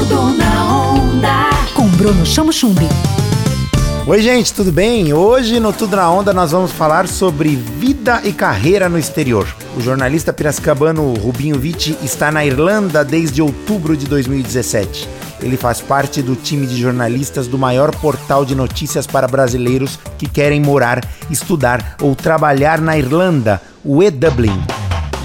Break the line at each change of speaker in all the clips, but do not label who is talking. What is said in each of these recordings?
Tudo na onda. Com Bruno Chamo Chumbi.
Oi, gente, tudo bem? Hoje no Tudo na Onda nós vamos falar sobre vida e carreira no exterior. O jornalista piracicabano Rubinho Vitti está na Irlanda desde outubro de 2017. Ele faz parte do time de jornalistas do maior portal de notícias para brasileiros que querem morar, estudar ou trabalhar na Irlanda, o E-Dublin.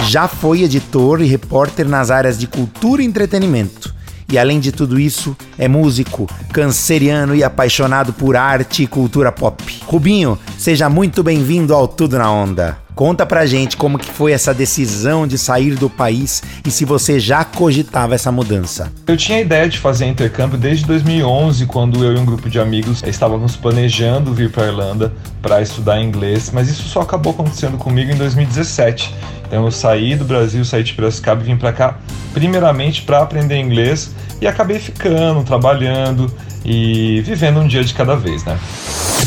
Já foi editor e repórter nas áreas de cultura e entretenimento. E além de tudo isso, é músico, canceriano e apaixonado por arte e cultura pop. Rubinho, seja muito bem-vindo ao Tudo na Onda. Conta pra gente como que foi essa decisão de sair do país e se você já cogitava essa mudança.
Eu tinha a ideia de fazer intercâmbio desde 2011, quando eu e um grupo de amigos estávamos planejando vir para Irlanda para estudar inglês, mas isso só acabou acontecendo comigo em 2017. Então eu saí do Brasil, saí de Piracicaba e vim para cá primeiramente para aprender inglês e acabei ficando, trabalhando e vivendo um dia de cada vez, né?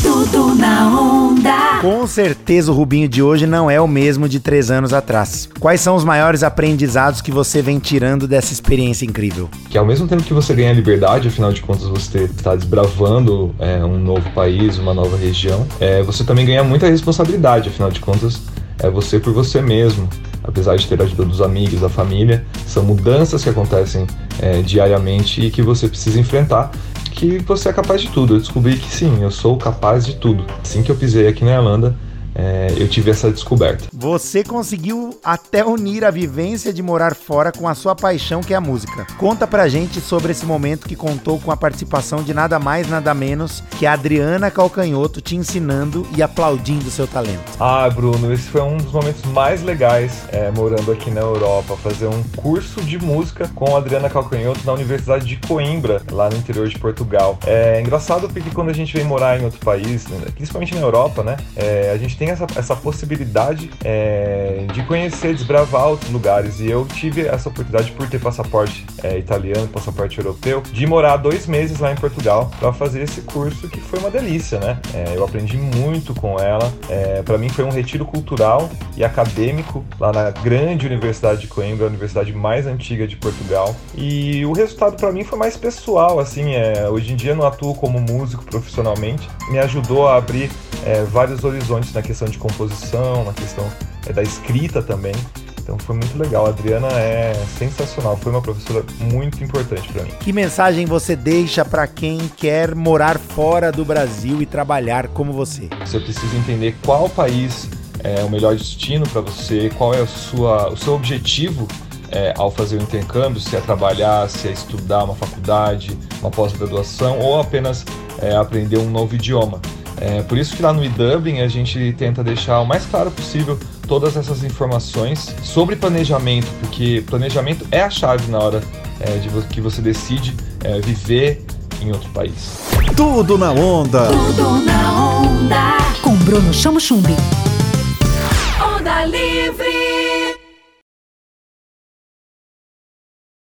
Tudo na onda.
Com certeza o Rubinho de hoje não é o mesmo de três anos atrás. Quais são os maiores aprendizados que você vem tirando dessa experiência incrível?
Que ao mesmo tempo que você ganha liberdade, afinal de contas você está desbravando é, um novo país, uma nova região, é, você também ganha muita responsabilidade, afinal de contas é você por você mesmo. Apesar de ter a ajuda dos amigos, da família, são mudanças que acontecem é, diariamente e que você precisa enfrentar que você é capaz de tudo. Eu descobri que sim, eu sou capaz de tudo. Assim que eu pisei aqui na Irlanda, é, eu tive essa descoberta.
Você conseguiu até unir a vivência de morar fora com a sua paixão que é a música. Conta pra gente sobre esse momento que contou com a participação de nada mais nada menos que a Adriana Calcanhoto te ensinando e aplaudindo seu talento.
Ah, Bruno, esse foi um dos momentos mais legais é, morando aqui na Europa, fazer um curso de música com a Adriana Calcanhoto na Universidade de Coimbra, lá no interior de Portugal. É engraçado porque quando a gente vem morar em outro país, né, principalmente na Europa, né, é, a gente tem essa, essa possibilidade é, de conhecer, desbravar outros lugares. E eu tive essa oportunidade por ter passaporte é, italiano, passaporte europeu, de morar dois meses lá em Portugal para fazer esse curso que foi uma delícia, né? É, eu aprendi muito com ela. É, para mim foi um retiro cultural e acadêmico lá na grande Universidade de Coimbra, a universidade mais antiga de Portugal. E o resultado para mim foi mais pessoal, assim. É, hoje em dia não atuo como músico profissionalmente, me ajudou a abrir é, vários horizontes na questão de composição, na questão é, da escrita também. Então foi muito legal. A Adriana é sensacional, foi uma professora muito importante para mim.
Que mensagem você deixa para quem quer morar fora do Brasil e trabalhar como você?
Você precisa entender qual país é o melhor destino para você, qual é a sua, o seu objetivo é, ao fazer o intercâmbio, se é trabalhar, se é estudar uma faculdade, uma pós-graduação ou apenas é, aprender um novo idioma. É, por isso que lá no eDublin a gente tenta deixar o mais claro possível todas essas informações sobre planejamento, porque planejamento é a chave na hora é, de que você decide é, viver em outro país.
Tudo na onda.
Tudo na onda. Com Bruno Chamo Chumbi. Onda livre.